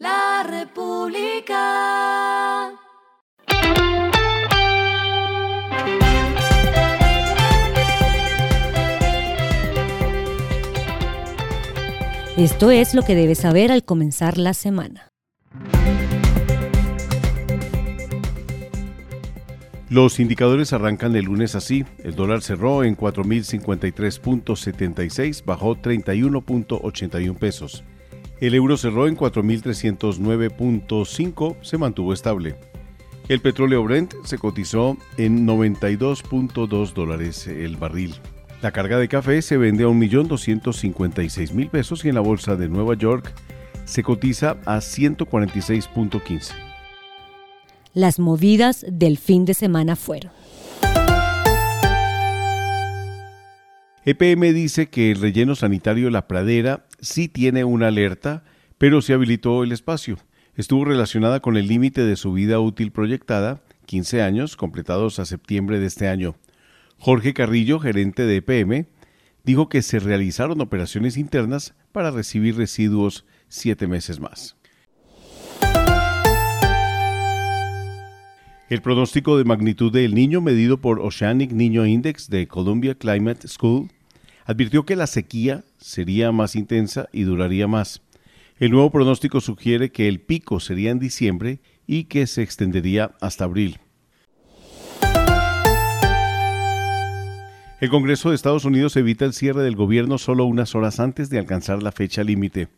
La República. Esto es lo que debes saber al comenzar la semana. Los indicadores arrancan el lunes así. El dólar cerró en 4.053.76, bajó 31.81 pesos. El euro cerró en 4.309.5, se mantuvo estable. El petróleo Brent se cotizó en 92.2 dólares el barril. La carga de café se vende a 1.256.000 pesos y en la bolsa de Nueva York se cotiza a 146.15. Las movidas del fin de semana fueron. EPM dice que el relleno sanitario La Pradera sí tiene una alerta, pero se habilitó el espacio. Estuvo relacionada con el límite de su vida útil proyectada, 15 años, completados a septiembre de este año. Jorge Carrillo, gerente de EPM, dijo que se realizaron operaciones internas para recibir residuos siete meses más. El pronóstico de magnitud del niño medido por Oceanic Niño Index de Columbia Climate School advirtió que la sequía sería más intensa y duraría más. El nuevo pronóstico sugiere que el pico sería en diciembre y que se extendería hasta abril. El Congreso de Estados Unidos evita el cierre del gobierno solo unas horas antes de alcanzar la fecha límite.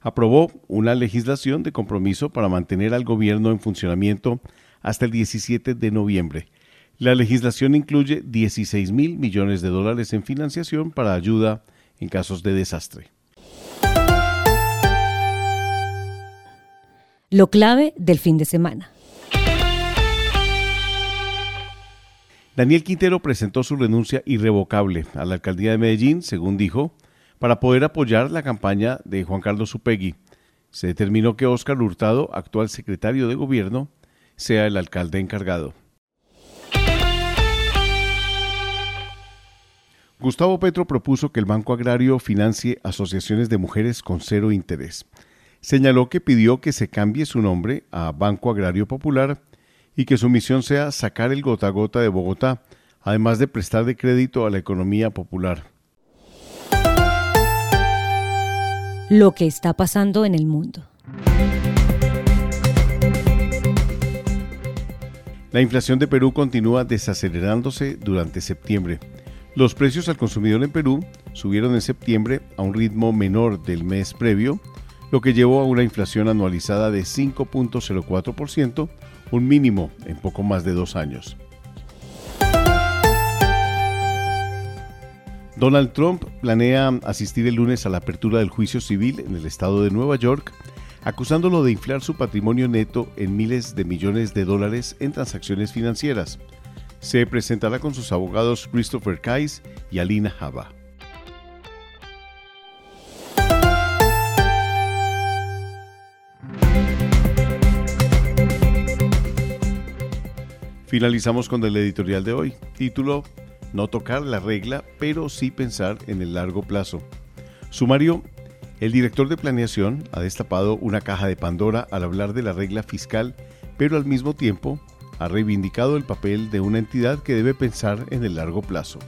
Aprobó una legislación de compromiso para mantener al gobierno en funcionamiento hasta el 17 de noviembre. La legislación incluye 16 mil millones de dólares en financiación para ayuda en casos de desastre. Lo clave del fin de semana. Daniel Quintero presentó su renuncia irrevocable a la alcaldía de Medellín, según dijo, para poder apoyar la campaña de Juan Carlos Upegui. Se determinó que Óscar Hurtado, actual secretario de gobierno, sea el alcalde encargado. Gustavo Petro propuso que el Banco Agrario financie asociaciones de mujeres con cero interés. Señaló que pidió que se cambie su nombre a Banco Agrario Popular y que su misión sea sacar el gota a gota de Bogotá, además de prestar de crédito a la economía popular. Lo que está pasando en el mundo. La inflación de Perú continúa desacelerándose durante septiembre. Los precios al consumidor en Perú subieron en septiembre a un ritmo menor del mes previo, lo que llevó a una inflación anualizada de 5.04%, un mínimo en poco más de dos años. Donald Trump planea asistir el lunes a la apertura del juicio civil en el estado de Nueva York acusándolo de inflar su patrimonio neto en miles de millones de dólares en transacciones financieras. Se presentará con sus abogados Christopher Kais y Alina Java. Finalizamos con el editorial de hoy, título No tocar la regla, pero sí pensar en el largo plazo. Sumario el director de planeación ha destapado una caja de Pandora al hablar de la regla fiscal, pero al mismo tiempo ha reivindicado el papel de una entidad que debe pensar en el largo plazo.